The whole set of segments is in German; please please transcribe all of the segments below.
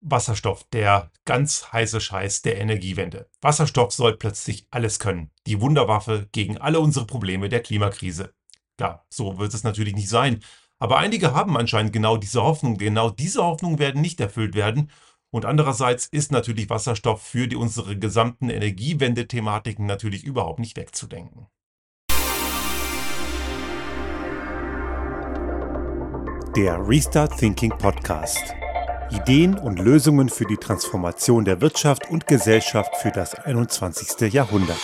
Wasserstoff, der ganz heiße Scheiß der Energiewende. Wasserstoff soll plötzlich alles können. Die Wunderwaffe gegen alle unsere Probleme der Klimakrise. Ja, so wird es natürlich nicht sein. Aber einige haben anscheinend genau diese Hoffnung. Genau diese Hoffnungen werden nicht erfüllt werden. Und andererseits ist natürlich Wasserstoff für die, unsere gesamten Energiewende-Thematiken natürlich überhaupt nicht wegzudenken. Der Restart Thinking Podcast. Ideen und Lösungen für die Transformation der Wirtschaft und Gesellschaft für das 21. Jahrhundert.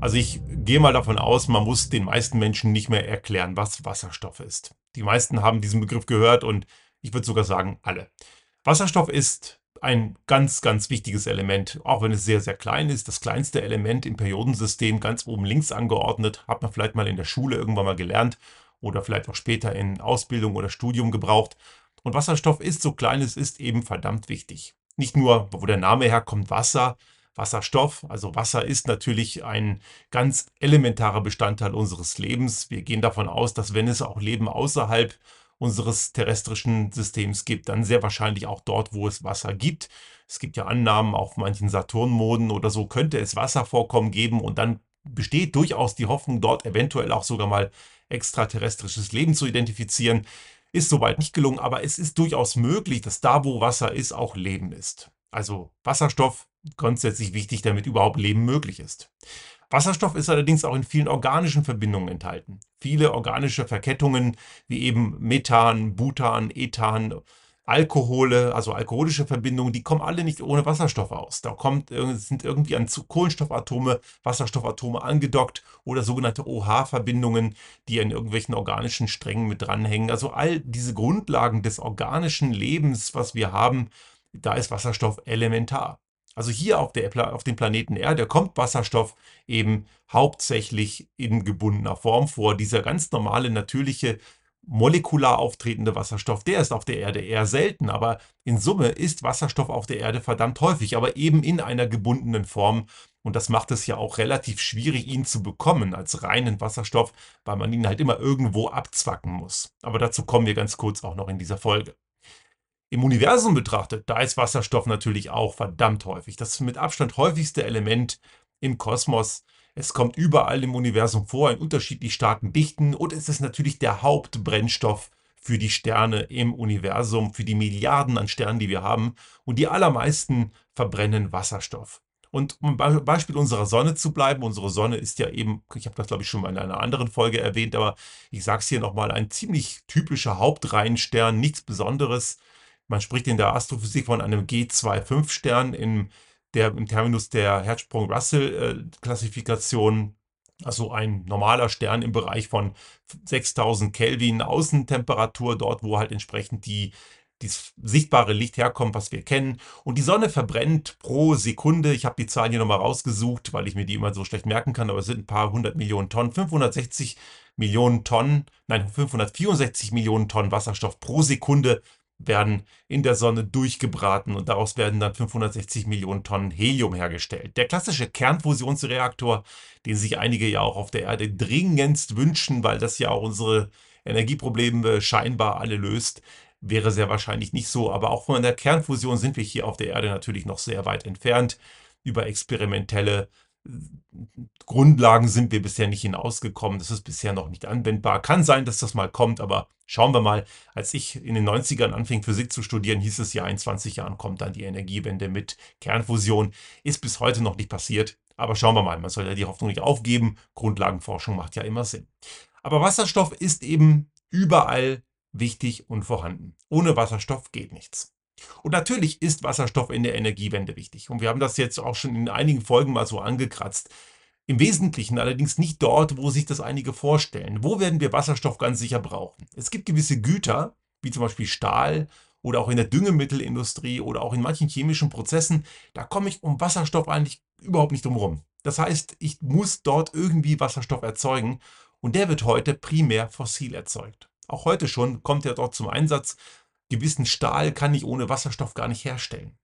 Also ich gehe mal davon aus, man muss den meisten Menschen nicht mehr erklären, was Wasserstoff ist. Die meisten haben diesen Begriff gehört und ich würde sogar sagen, alle. Wasserstoff ist ein ganz, ganz wichtiges Element, auch wenn es sehr, sehr klein ist. Das kleinste Element im Periodensystem, ganz oben links angeordnet, hat man vielleicht mal in der Schule irgendwann mal gelernt oder vielleicht auch später in Ausbildung oder Studium gebraucht. Und Wasserstoff ist, so klein es ist, eben verdammt wichtig. Nicht nur, wo der Name herkommt, Wasser, Wasserstoff. Also Wasser ist natürlich ein ganz elementarer Bestandteil unseres Lebens. Wir gehen davon aus, dass wenn es auch Leben außerhalb unseres terrestrischen Systems gibt, dann sehr wahrscheinlich auch dort, wo es Wasser gibt. Es gibt ja Annahmen, auf manchen Saturnmoden oder so könnte es Wasservorkommen geben und dann besteht durchaus die Hoffnung, dort eventuell auch sogar mal extraterrestrisches Leben zu identifizieren. Ist soweit nicht gelungen, aber es ist durchaus möglich, dass da, wo Wasser ist, auch Leben ist. Also Wasserstoff grundsätzlich wichtig, damit überhaupt Leben möglich ist. Wasserstoff ist allerdings auch in vielen organischen Verbindungen enthalten. Viele organische Verkettungen wie eben Methan, Butan, Ethan, Alkohole, also alkoholische Verbindungen, die kommen alle nicht ohne Wasserstoff aus. Da kommt, sind irgendwie an Kohlenstoffatome, Wasserstoffatome angedockt oder sogenannte OH-Verbindungen, die an irgendwelchen organischen Strängen mit dranhängen. Also all diese Grundlagen des organischen Lebens, was wir haben, da ist Wasserstoff elementar. Also hier auf, der, auf dem Planeten Erde kommt Wasserstoff eben hauptsächlich in gebundener Form vor. Dieser ganz normale, natürliche, molekular auftretende Wasserstoff, der ist auf der Erde eher selten, aber in Summe ist Wasserstoff auf der Erde verdammt häufig, aber eben in einer gebundenen Form. Und das macht es ja auch relativ schwierig, ihn zu bekommen als reinen Wasserstoff, weil man ihn halt immer irgendwo abzwacken muss. Aber dazu kommen wir ganz kurz auch noch in dieser Folge. Im Universum betrachtet, da ist Wasserstoff natürlich auch verdammt häufig. Das mit Abstand häufigste Element im Kosmos. Es kommt überall im Universum vor, in unterschiedlich starken Dichten und es ist natürlich der Hauptbrennstoff für die Sterne im Universum, für die Milliarden an Sternen, die wir haben. Und die allermeisten verbrennen Wasserstoff. Und um beim Beispiel unserer Sonne zu bleiben, unsere Sonne ist ja eben, ich habe das glaube ich schon mal in einer anderen Folge erwähnt, aber ich sage es hier nochmal, ein ziemlich typischer Hauptreihenstern, nichts Besonderes. Man spricht in der Astrophysik von einem G25-Stern im, der, im Terminus der Hertzsprung-Russell-Klassifikation. Also ein normaler Stern im Bereich von 6000 Kelvin Außentemperatur, dort wo halt entsprechend die dieses sichtbare Licht herkommt, was wir kennen. Und die Sonne verbrennt pro Sekunde, ich habe die Zahlen hier nochmal rausgesucht, weil ich mir die immer so schlecht merken kann, aber es sind ein paar hundert Millionen Tonnen, 560 Millionen Tonnen, nein, 564 Millionen Tonnen Wasserstoff pro Sekunde werden in der Sonne durchgebraten und daraus werden dann 560 Millionen Tonnen Helium hergestellt. Der klassische Kernfusionsreaktor, den sich einige ja auch auf der Erde dringendst wünschen, weil das ja auch unsere Energieprobleme scheinbar alle löst, wäre sehr wahrscheinlich nicht so. Aber auch von der Kernfusion sind wir hier auf der Erde natürlich noch sehr weit entfernt. Über experimentelle Grundlagen sind wir bisher nicht hinausgekommen. Das ist bisher noch nicht anwendbar. Kann sein, dass das mal kommt, aber schauen wir mal. Als ich in den 90ern anfing, Physik zu studieren, hieß es ja, in 20 Jahren kommt dann die Energiewende mit Kernfusion. Ist bis heute noch nicht passiert. Aber schauen wir mal, man soll ja die Hoffnung nicht aufgeben. Grundlagenforschung macht ja immer Sinn. Aber Wasserstoff ist eben überall wichtig und vorhanden. Ohne Wasserstoff geht nichts. Und natürlich ist Wasserstoff in der Energiewende wichtig. Und wir haben das jetzt auch schon in einigen Folgen mal so angekratzt. Im Wesentlichen allerdings nicht dort, wo sich das einige vorstellen. Wo werden wir Wasserstoff ganz sicher brauchen? Es gibt gewisse Güter, wie zum Beispiel Stahl oder auch in der Düngemittelindustrie oder auch in manchen chemischen Prozessen, da komme ich um Wasserstoff eigentlich überhaupt nicht drum Das heißt, ich muss dort irgendwie Wasserstoff erzeugen und der wird heute primär fossil erzeugt. Auch heute schon kommt er dort zum Einsatz gewissen Stahl kann ich ohne Wasserstoff gar nicht herstellen.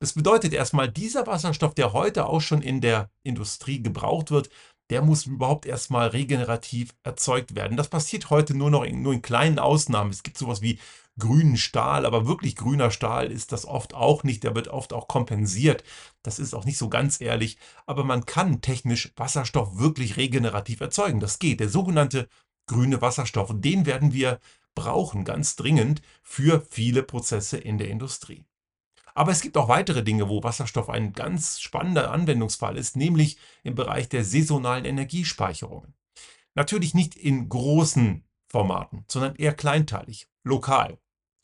Das bedeutet erstmal, dieser Wasserstoff, der heute auch schon in der Industrie gebraucht wird, der muss überhaupt erstmal regenerativ erzeugt werden. Das passiert heute nur noch in, nur in kleinen Ausnahmen. Es gibt sowas wie grünen Stahl, aber wirklich grüner Stahl ist das oft auch nicht. Der wird oft auch kompensiert. Das ist auch nicht so ganz ehrlich. Aber man kann technisch Wasserstoff wirklich regenerativ erzeugen. Das geht. Der sogenannte grüne Wasserstoff. Und den werden wir brauchen, ganz dringend, für viele Prozesse in der Industrie. Aber es gibt auch weitere Dinge, wo Wasserstoff ein ganz spannender Anwendungsfall ist, nämlich im Bereich der saisonalen Energiespeicherungen. Natürlich nicht in großen Formaten, sondern eher kleinteilig, lokal.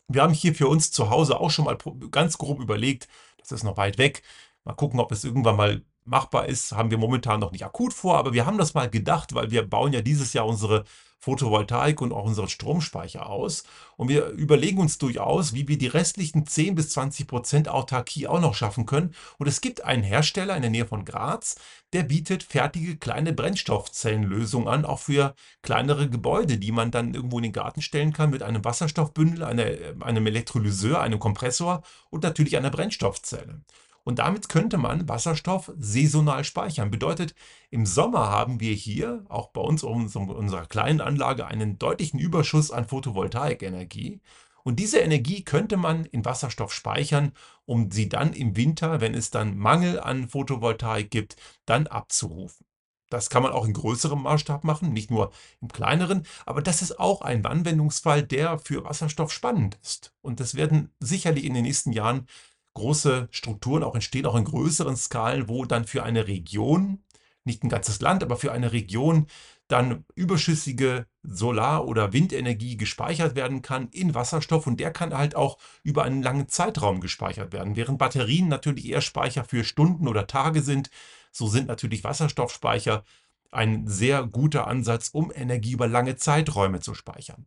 Wir haben hier für uns zu Hause auch schon mal ganz grob überlegt, das ist noch weit weg, mal gucken, ob es irgendwann mal machbar ist, haben wir momentan noch nicht akut vor, aber wir haben das mal gedacht, weil wir bauen ja dieses Jahr unsere Photovoltaik und auch unseren Stromspeicher aus. Und wir überlegen uns durchaus, wie wir die restlichen 10 bis 20 Prozent Autarkie auch noch schaffen können. Und es gibt einen Hersteller in der Nähe von Graz, der bietet fertige kleine Brennstoffzellenlösungen an, auch für kleinere Gebäude, die man dann irgendwo in den Garten stellen kann mit einem Wasserstoffbündel, einer, einem Elektrolyseur, einem Kompressor und natürlich einer Brennstoffzelle. Und damit könnte man Wasserstoff saisonal speichern. Bedeutet, im Sommer haben wir hier, auch bei uns in unserer kleinen Anlage, einen deutlichen Überschuss an Photovoltaikenergie. Und diese Energie könnte man in Wasserstoff speichern, um sie dann im Winter, wenn es dann Mangel an Photovoltaik gibt, dann abzurufen. Das kann man auch in größerem Maßstab machen, nicht nur im kleineren, aber das ist auch ein Anwendungsfall, der für Wasserstoff spannend ist. Und das werden sicherlich in den nächsten Jahren große Strukturen auch entstehen, auch in größeren Skalen, wo dann für eine Region, nicht ein ganzes Land, aber für eine Region dann überschüssige Solar- oder Windenergie gespeichert werden kann in Wasserstoff und der kann halt auch über einen langen Zeitraum gespeichert werden. Während Batterien natürlich eher Speicher für Stunden oder Tage sind, so sind natürlich Wasserstoffspeicher ein sehr guter Ansatz, um Energie über lange Zeiträume zu speichern.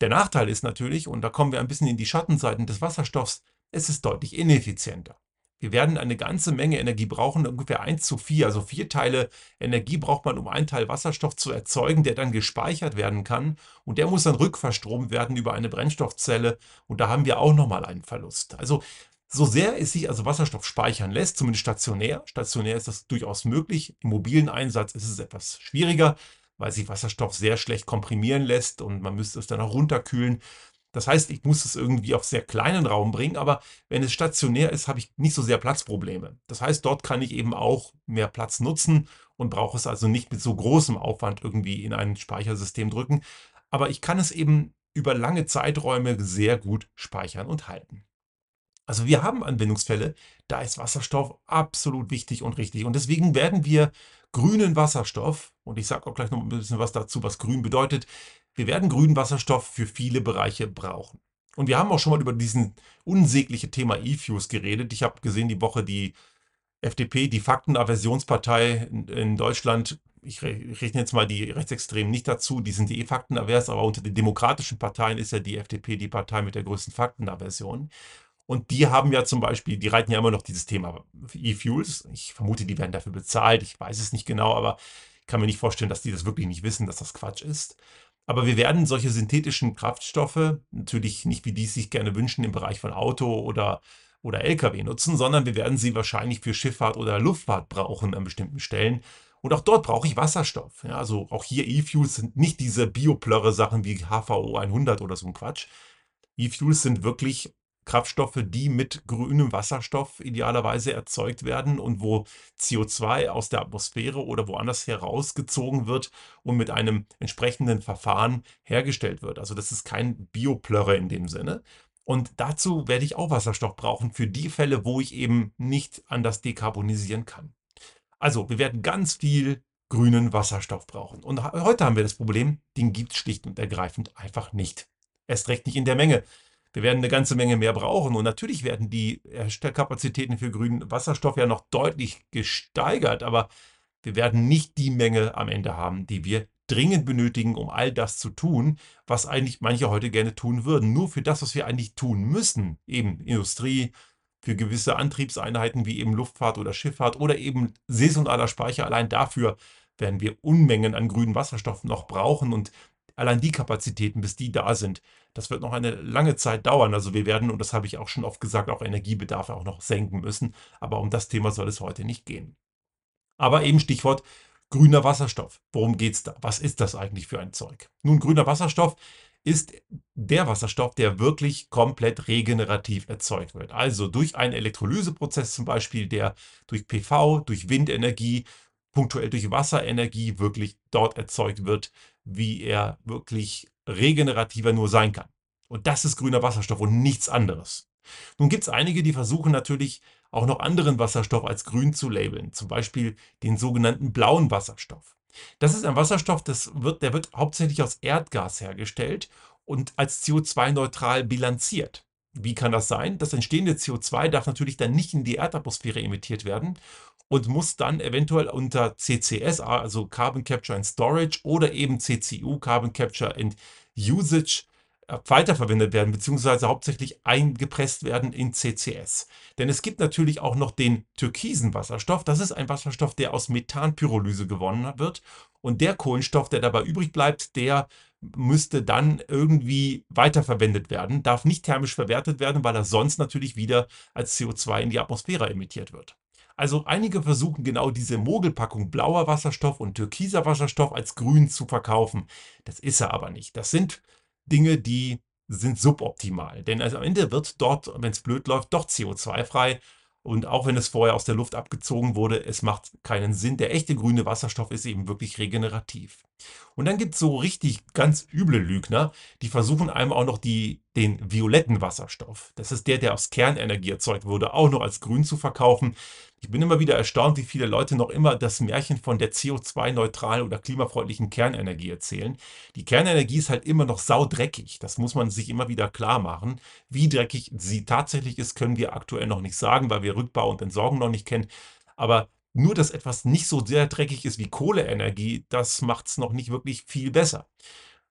Der Nachteil ist natürlich, und da kommen wir ein bisschen in die Schattenseiten des Wasserstoffs, es ist deutlich ineffizienter. Wir werden eine ganze Menge Energie brauchen, ungefähr 1 zu 4. Also vier Teile Energie braucht man, um einen Teil Wasserstoff zu erzeugen, der dann gespeichert werden kann. Und der muss dann rückverstromt werden über eine Brennstoffzelle. Und da haben wir auch nochmal einen Verlust. Also so sehr es sich also Wasserstoff speichern lässt, zumindest stationär, stationär ist das durchaus möglich. Im mobilen Einsatz ist es etwas schwieriger, weil sich Wasserstoff sehr schlecht komprimieren lässt und man müsste es dann auch runterkühlen. Das heißt, ich muss es irgendwie auf sehr kleinen Raum bringen, aber wenn es stationär ist, habe ich nicht so sehr Platzprobleme. Das heißt, dort kann ich eben auch mehr Platz nutzen und brauche es also nicht mit so großem Aufwand irgendwie in ein Speichersystem drücken. Aber ich kann es eben über lange Zeiträume sehr gut speichern und halten. Also wir haben Anwendungsfälle, da ist Wasserstoff absolut wichtig und richtig. Und deswegen werden wir grünen Wasserstoff, und ich sage auch gleich noch ein bisschen was dazu, was grün bedeutet, wir werden grünen Wasserstoff für viele Bereiche brauchen. Und wir haben auch schon mal über diesen unsägliche Thema E-Fuels geredet. Ich habe gesehen, die Woche die FDP, die Faktenaversionspartei in, Deutschland, ich rechne jetzt mal die Rechtsextremen nicht dazu, die sind eh faktenavers, aber unter den demokratischen Parteien ist ja die FDP die Partei mit der größten Faktenaversion. Und die haben ja zum Beispiel, die reiten ja immer noch dieses Thema E-Fuels. Ich vermute, die werden dafür bezahlt. Ich weiß es nicht genau, aber ich kann mir nicht vorstellen, dass die das wirklich nicht wissen, dass das Quatsch ist. Aber wir werden solche synthetischen Kraftstoffe natürlich nicht, wie die es sich gerne wünschen, im Bereich von Auto oder, oder Lkw nutzen, sondern wir werden sie wahrscheinlich für Schifffahrt oder Luftfahrt brauchen an bestimmten Stellen. Und auch dort brauche ich Wasserstoff. Ja, also auch hier E-Fuels sind nicht diese Bioplörre-Sachen wie HVO 100 oder so ein Quatsch. E-Fuels sind wirklich Kraftstoffe, die mit grünem Wasserstoff idealerweise erzeugt werden und wo CO2 aus der Atmosphäre oder woanders herausgezogen wird und mit einem entsprechenden Verfahren hergestellt wird. Also das ist kein Bioplörre in dem Sinne. Und dazu werde ich auch Wasserstoff brauchen für die Fälle, wo ich eben nicht anders dekarbonisieren kann. Also wir werden ganz viel grünen Wasserstoff brauchen. Und heute haben wir das Problem, den gibt es schlicht und ergreifend einfach nicht. Erst recht nicht in der Menge. Wir werden eine ganze Menge mehr brauchen. Und natürlich werden die Kapazitäten für grünen Wasserstoff ja noch deutlich gesteigert, aber wir werden nicht die Menge am Ende haben, die wir dringend benötigen, um all das zu tun, was eigentlich manche heute gerne tun würden. Nur für das, was wir eigentlich tun müssen, eben Industrie, für gewisse Antriebseinheiten wie eben Luftfahrt oder Schifffahrt oder eben saisonaler Speicher. Allein dafür werden wir Unmengen an grünen Wasserstoff noch brauchen und allein die Kapazitäten, bis die da sind, das wird noch eine lange Zeit dauern. Also wir werden, und das habe ich auch schon oft gesagt, auch Energiebedarfe auch noch senken müssen. Aber um das Thema soll es heute nicht gehen. Aber eben Stichwort Grüner Wasserstoff. Worum geht es da? Was ist das eigentlich für ein Zeug? Nun, grüner Wasserstoff ist der Wasserstoff, der wirklich komplett regenerativ erzeugt wird. Also durch einen Elektrolyseprozess zum Beispiel, der durch PV, durch Windenergie, punktuell durch Wasserenergie wirklich dort erzeugt wird, wie er wirklich regenerativer nur sein kann. Und das ist grüner Wasserstoff und nichts anderes. Nun gibt es einige, die versuchen natürlich auch noch anderen Wasserstoff als grün zu labeln, zum Beispiel den sogenannten blauen Wasserstoff. Das ist ein Wasserstoff, das wird, der wird hauptsächlich aus Erdgas hergestellt und als CO2-neutral bilanziert. Wie kann das sein? Das entstehende CO2 darf natürlich dann nicht in die Erdatmosphäre emittiert werden und muss dann eventuell unter CCS, also Carbon Capture and Storage oder eben CCU, Carbon Capture and Usage, äh, weiterverwendet werden, beziehungsweise hauptsächlich eingepresst werden in CCS. Denn es gibt natürlich auch noch den türkisen Wasserstoff. Das ist ein Wasserstoff, der aus Methanpyrolyse gewonnen wird. Und der Kohlenstoff, der dabei übrig bleibt, der müsste dann irgendwie weiterverwendet werden, darf nicht thermisch verwertet werden, weil er sonst natürlich wieder als CO2 in die Atmosphäre emittiert wird. Also einige versuchen genau diese Mogelpackung blauer Wasserstoff und türkiser Wasserstoff als grün zu verkaufen. Das ist er aber nicht. Das sind Dinge, die sind suboptimal. Denn also am Ende wird dort, wenn es blöd läuft, doch CO2 frei. Und auch wenn es vorher aus der Luft abgezogen wurde, es macht keinen Sinn. Der echte grüne Wasserstoff ist eben wirklich regenerativ. Und dann gibt es so richtig ganz üble Lügner, die versuchen einem auch noch die, den violetten Wasserstoff, das ist der, der aus Kernenergie erzeugt wurde, auch noch als grün zu verkaufen. Ich bin immer wieder erstaunt, wie viele Leute noch immer das Märchen von der CO2-neutralen oder klimafreundlichen Kernenergie erzählen. Die Kernenergie ist halt immer noch saudreckig. Das muss man sich immer wieder klar machen. Wie dreckig sie tatsächlich ist, können wir aktuell noch nicht sagen, weil wir Rückbau und Entsorgung noch nicht kennen. Aber nur, dass etwas nicht so sehr dreckig ist wie Kohleenergie, das macht es noch nicht wirklich viel besser.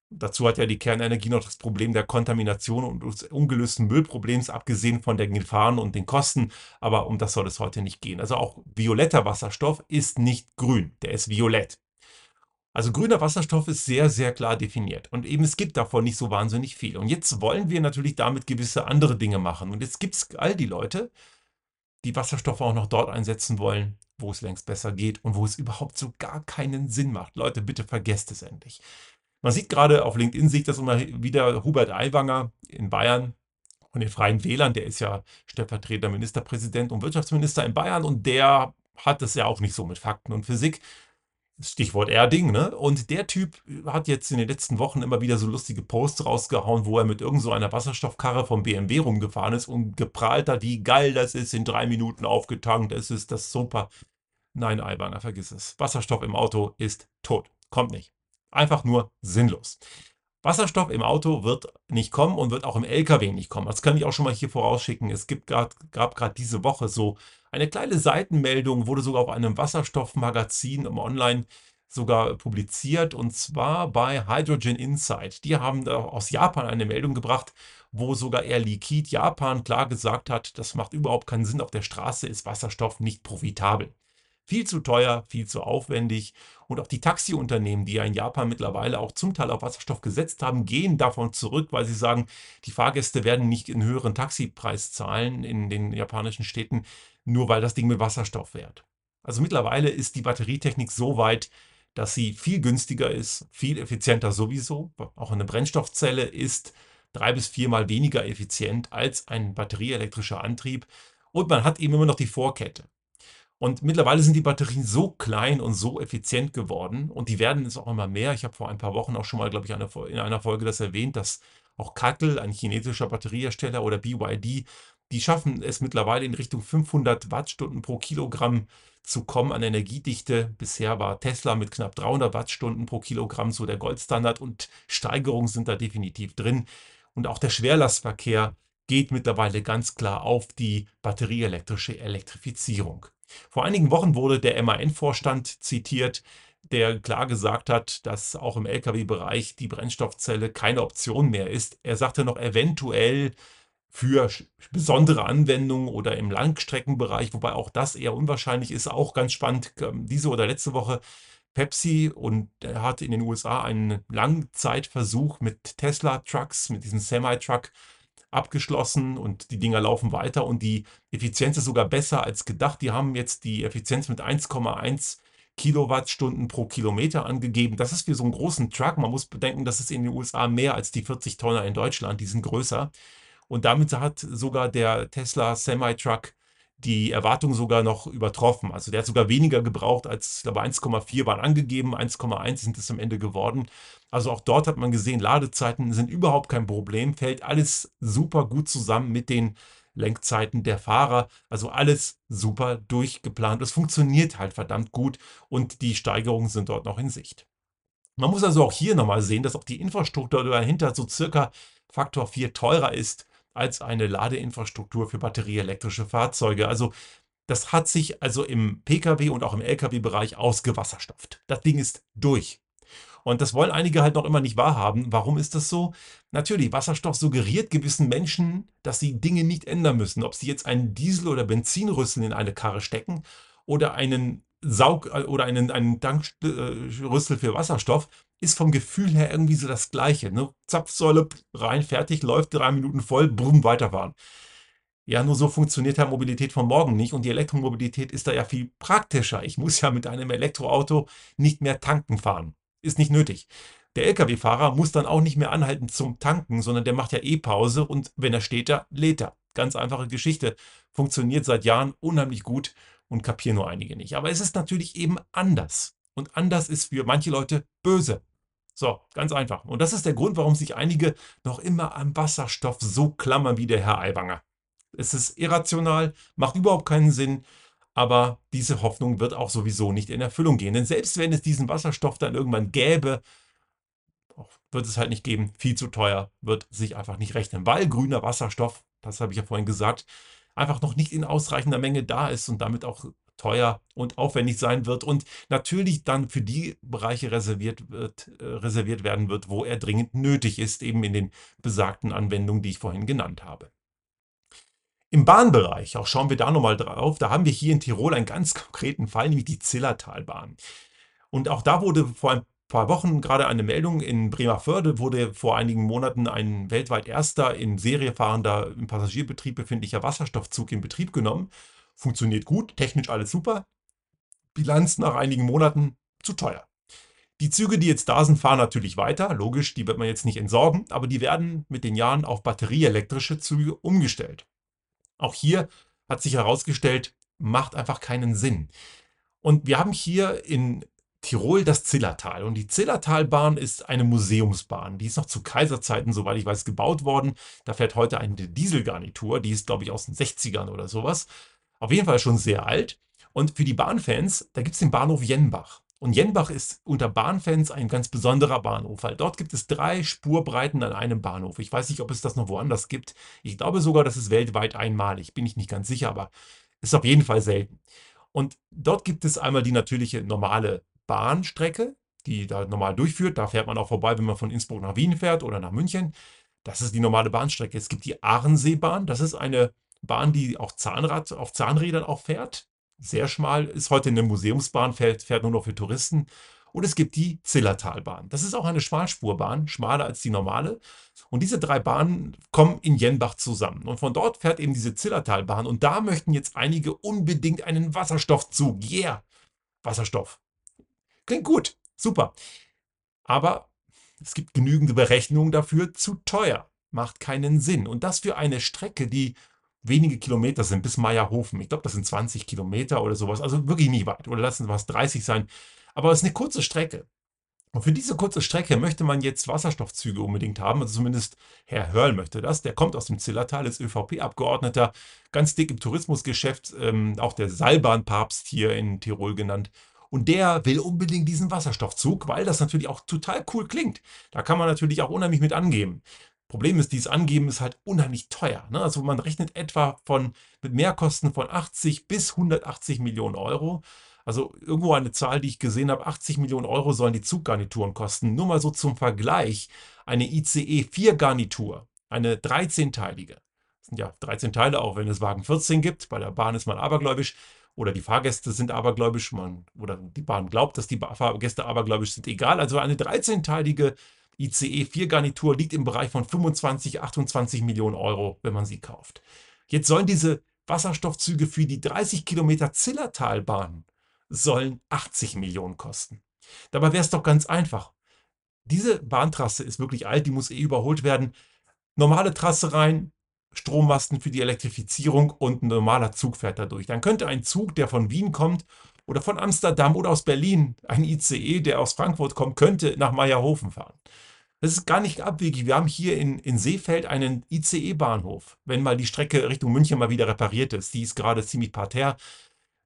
Dazu hat ja die Kernenergie noch das Problem der Kontamination und des ungelösten Müllproblems, abgesehen von den Gefahren und den Kosten. Aber um das soll es heute nicht gehen. Also auch violetter Wasserstoff ist nicht grün, der ist violett. Also grüner Wasserstoff ist sehr, sehr klar definiert. Und eben es gibt davon nicht so wahnsinnig viel. Und jetzt wollen wir natürlich damit gewisse andere Dinge machen. Und jetzt gibt es all die Leute, die Wasserstoff auch noch dort einsetzen wollen, wo es längst besser geht und wo es überhaupt so gar keinen Sinn macht. Leute, bitte vergesst es endlich. Man sieht gerade auf LinkedIn, sieht das immer wieder Hubert Aiwanger in Bayern von den Freien Wählern, der ist ja stellvertretender Ministerpräsident und Wirtschaftsminister in Bayern und der hat es ja auch nicht so mit Fakten und Physik. Stichwort Erding, ne? Und der Typ hat jetzt in den letzten Wochen immer wieder so lustige Posts rausgehauen, wo er mit irgend so einer Wasserstoffkarre vom BMW rumgefahren ist und geprahlt hat, wie geil das ist, in drei Minuten aufgetankt, es ist das super. Nein, Albaner, vergiss es. Wasserstoff im Auto ist tot. Kommt nicht. Einfach nur sinnlos. Wasserstoff im Auto wird nicht kommen und wird auch im LKW nicht kommen. Das kann ich auch schon mal hier vorausschicken. Es gibt grad, gab gerade diese Woche so eine kleine Seitenmeldung, wurde sogar auf einem Wasserstoffmagazin im Online sogar publiziert und zwar bei Hydrogen Insight. Die haben aus Japan eine Meldung gebracht, wo sogar Air Liquide Japan klar gesagt hat, das macht überhaupt keinen Sinn. Auf der Straße ist Wasserstoff nicht profitabel. Viel zu teuer, viel zu aufwendig. Und auch die Taxiunternehmen, die ja in Japan mittlerweile auch zum Teil auf Wasserstoff gesetzt haben, gehen davon zurück, weil sie sagen, die Fahrgäste werden nicht einen höheren Taxipreis zahlen in den japanischen Städten, nur weil das Ding mit Wasserstoff fährt. Also mittlerweile ist die Batterietechnik so weit, dass sie viel günstiger ist, viel effizienter sowieso. Auch eine Brennstoffzelle ist drei bis viermal weniger effizient als ein batterieelektrischer Antrieb. Und man hat eben immer noch die Vorkette. Und mittlerweile sind die Batterien so klein und so effizient geworden und die werden es auch immer mehr. Ich habe vor ein paar Wochen auch schon mal, glaube ich, in einer Folge das erwähnt, dass auch Kattel, ein chinesischer Batteriehersteller oder BYD, die schaffen es mittlerweile in Richtung 500 Wattstunden pro Kilogramm zu kommen an Energiedichte. Bisher war Tesla mit knapp 300 Wattstunden pro Kilogramm so der Goldstandard und Steigerungen sind da definitiv drin. Und auch der Schwerlastverkehr geht mittlerweile ganz klar auf die batterieelektrische Elektrifizierung. Vor einigen Wochen wurde der MAN-Vorstand zitiert, der klar gesagt hat, dass auch im Lkw-Bereich die Brennstoffzelle keine Option mehr ist. Er sagte noch eventuell für besondere Anwendungen oder im Langstreckenbereich, wobei auch das eher unwahrscheinlich ist. Auch ganz spannend, ähm, diese oder letzte Woche Pepsi und er hat in den USA einen Langzeitversuch mit Tesla-Trucks, mit diesem Semi-Truck abgeschlossen und die Dinger laufen weiter und die Effizienz ist sogar besser als gedacht. Die haben jetzt die Effizienz mit 1,1 Kilowattstunden pro Kilometer angegeben. Das ist für so einen großen Truck. Man muss bedenken, das ist in den USA mehr als die 40 Tonner in Deutschland. Die sind größer. Und damit hat sogar der Tesla Semi-Truck die Erwartung sogar noch übertroffen. Also der hat sogar weniger gebraucht als, ich glaube, 1,4 waren angegeben, 1,1 sind es am Ende geworden. Also auch dort hat man gesehen, Ladezeiten sind überhaupt kein Problem, fällt alles super gut zusammen mit den Lenkzeiten der Fahrer. Also alles super durchgeplant. Es funktioniert halt verdammt gut und die Steigerungen sind dort noch in Sicht. Man muss also auch hier nochmal sehen, dass auch die Infrastruktur dahinter so circa Faktor 4 teurer ist als eine Ladeinfrastruktur für batterieelektrische Fahrzeuge. Also das hat sich also im Pkw und auch im Lkw-Bereich ausgewasserstofft. Das Ding ist durch. Und das wollen einige halt noch immer nicht wahrhaben. Warum ist das so? Natürlich, Wasserstoff suggeriert gewissen Menschen, dass sie Dinge nicht ändern müssen. Ob sie jetzt einen Diesel- oder Benzinrüssel in eine Karre stecken oder einen Saug- oder einen, einen Tankrüssel für Wasserstoff, ist vom Gefühl her irgendwie so das Gleiche. Ne? Zapfsäule rein, fertig, läuft drei Minuten voll, brumm, weiterfahren. Ja, nur so funktioniert halt Mobilität von morgen nicht und die Elektromobilität ist da ja viel praktischer. Ich muss ja mit einem Elektroauto nicht mehr tanken fahren. Ist nicht nötig. Der Lkw-Fahrer muss dann auch nicht mehr anhalten zum Tanken, sondern der macht ja eh Pause und wenn er steht, da lädt er. Ganz einfache Geschichte. Funktioniert seit Jahren unheimlich gut und kapieren nur einige nicht. Aber es ist natürlich eben anders. Und anders ist für manche Leute böse. So, ganz einfach. Und das ist der Grund, warum sich einige noch immer am Wasserstoff so klammern wie der Herr Aiwanger. Es ist irrational, macht überhaupt keinen Sinn, aber diese Hoffnung wird auch sowieso nicht in Erfüllung gehen. Denn selbst wenn es diesen Wasserstoff dann irgendwann gäbe, wird es halt nicht geben. Viel zu teuer, wird sich einfach nicht rechnen, weil grüner Wasserstoff, das habe ich ja vorhin gesagt, einfach noch nicht in ausreichender Menge da ist und damit auch teuer und aufwendig sein wird und natürlich dann für die Bereiche reserviert, wird, äh, reserviert werden wird, wo er dringend nötig ist, eben in den besagten Anwendungen, die ich vorhin genannt habe. Im Bahnbereich, auch schauen wir da nochmal drauf, da haben wir hier in Tirol einen ganz konkreten Fall, nämlich die Zillertalbahn. Und auch da wurde vor ein paar Wochen gerade eine Meldung in Bremerförde, wurde vor einigen Monaten ein weltweit erster in Serie fahrender, im Passagierbetrieb befindlicher Wasserstoffzug in Betrieb genommen funktioniert gut, technisch alles super. Bilanz nach einigen Monaten zu teuer. Die Züge, die jetzt da sind, fahren natürlich weiter. Logisch, die wird man jetzt nicht entsorgen, aber die werden mit den Jahren auf batterieelektrische Züge umgestellt. Auch hier hat sich herausgestellt, macht einfach keinen Sinn. Und wir haben hier in Tirol das Zillertal. Und die Zillertalbahn ist eine Museumsbahn. Die ist noch zu Kaiserzeiten, soweit ich weiß, gebaut worden. Da fährt heute eine Dieselgarnitur. Die ist, glaube ich, aus den 60ern oder sowas. Auf jeden Fall schon sehr alt. Und für die Bahnfans, da gibt es den Bahnhof Jenbach. Und Jenbach ist unter Bahnfans ein ganz besonderer Bahnhof, weil dort gibt es drei Spurbreiten an einem Bahnhof. Ich weiß nicht, ob es das noch woanders gibt. Ich glaube sogar, das ist weltweit einmalig. Bin ich nicht ganz sicher, aber ist auf jeden Fall selten. Und dort gibt es einmal die natürliche normale Bahnstrecke, die da normal durchführt. Da fährt man auch vorbei, wenn man von Innsbruck nach Wien fährt oder nach München. Das ist die normale Bahnstrecke. Es gibt die Ahrenseebahn. Das ist eine Bahn, die auch Zahnrad, auf Zahnrädern auch fährt. Sehr schmal, ist heute eine Museumsbahn, fährt, fährt nur noch für Touristen. Und es gibt die Zillertalbahn. Das ist auch eine Schmalspurbahn, schmaler als die normale. Und diese drei Bahnen kommen in Jenbach zusammen. Und von dort fährt eben diese Zillertalbahn. Und da möchten jetzt einige unbedingt einen Wasserstoffzug. Yeah! Wasserstoff. Klingt gut. Super. Aber es gibt genügende Berechnungen dafür. Zu teuer. Macht keinen Sinn. Und das für eine Strecke, die wenige Kilometer sind bis Meierhofen. Ich glaube, das sind 20 Kilometer oder sowas. Also wirklich nicht weit. Oder lassen es 30 sein. Aber es ist eine kurze Strecke. Und für diese kurze Strecke möchte man jetzt Wasserstoffzüge unbedingt haben. Also zumindest Herr Hörl möchte das. Der kommt aus dem Zillertal, ist ÖVP-Abgeordneter, ganz dick im Tourismusgeschäft, ähm, auch der Seilbahnpapst hier in Tirol genannt. Und der will unbedingt diesen Wasserstoffzug, weil das natürlich auch total cool klingt. Da kann man natürlich auch unheimlich mit angeben. Problem ist, dieses Angeben ist halt unheimlich teuer. Ne? Also man rechnet etwa von, mit Mehrkosten von 80 bis 180 Millionen Euro. Also irgendwo eine Zahl, die ich gesehen habe, 80 Millionen Euro sollen die Zuggarnituren kosten. Nur mal so zum Vergleich, eine ICE 4 Garnitur, eine 13-teilige. Das sind ja 13 Teile, auch wenn es Wagen 14 gibt. Bei der Bahn ist man abergläubisch oder die Fahrgäste sind abergläubisch, man, oder die Bahn glaubt, dass die Fahrgäste abergläubisch sind, egal. Also eine 13-teilige ICE 4 Garnitur liegt im Bereich von 25, 28 Millionen Euro, wenn man sie kauft. Jetzt sollen diese Wasserstoffzüge für die 30 Kilometer Zillertalbahn sollen 80 Millionen kosten. Dabei wäre es doch ganz einfach. Diese Bahntrasse ist wirklich alt, die muss eh überholt werden. Normale Trasse rein, Strommasten für die Elektrifizierung und ein normaler Zug fährt da durch. Dann könnte ein Zug, der von Wien kommt oder von Amsterdam oder aus Berlin, ein ICE, der aus Frankfurt kommt, könnte nach Meierhofen fahren. Das ist gar nicht abwegig. Wir haben hier in, in Seefeld einen ICE-Bahnhof. Wenn mal die Strecke Richtung München mal wieder repariert ist, die ist gerade ziemlich parterre.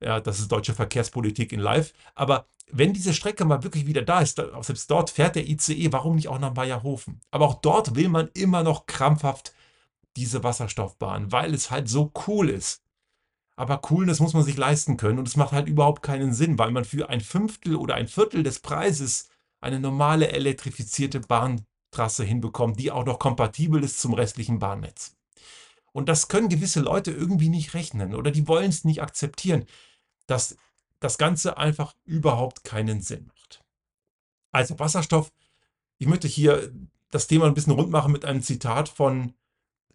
Ja, das ist deutsche Verkehrspolitik in Live. Aber wenn diese Strecke mal wirklich wieder da ist, selbst dort fährt der ICE, warum nicht auch nach Bayerhofen? Aber auch dort will man immer noch krampfhaft diese Wasserstoffbahn, weil es halt so cool ist. Aber Coolness muss man sich leisten können und es macht halt überhaupt keinen Sinn, weil man für ein Fünftel oder ein Viertel des Preises eine normale elektrifizierte Bahntrasse hinbekommt, die auch noch kompatibel ist zum restlichen Bahnnetz. Und das können gewisse Leute irgendwie nicht rechnen oder die wollen es nicht akzeptieren, dass das Ganze einfach überhaupt keinen Sinn macht. Also Wasserstoff, ich möchte hier das Thema ein bisschen rund machen mit einem Zitat von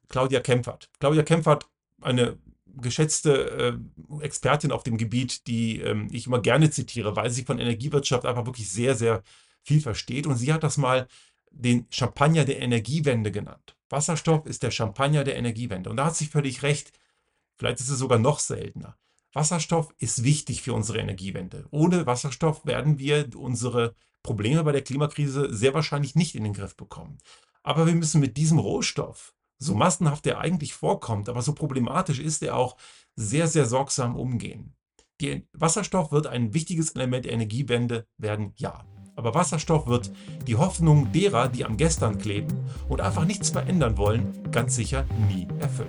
Claudia Kempfert. Claudia Kempfert, eine geschätzte äh, Expertin auf dem Gebiet, die ähm, ich immer gerne zitiere, weil sie von Energiewirtschaft einfach wirklich sehr, sehr viel versteht. Und sie hat das mal den Champagner der Energiewende genannt. Wasserstoff ist der Champagner der Energiewende. Und da hat sie völlig recht. Vielleicht ist es sogar noch seltener. Wasserstoff ist wichtig für unsere Energiewende. Ohne Wasserstoff werden wir unsere Probleme bei der Klimakrise sehr wahrscheinlich nicht in den Griff bekommen. Aber wir müssen mit diesem Rohstoff, so massenhaft er eigentlich vorkommt, aber so problematisch ist er auch, sehr, sehr sorgsam umgehen. Der Wasserstoff wird ein wichtiges Element der Energiewende werden, ja. Aber Wasserstoff wird die Hoffnung derer, die am Gestern kleben und einfach nichts verändern wollen, ganz sicher nie erfüllen.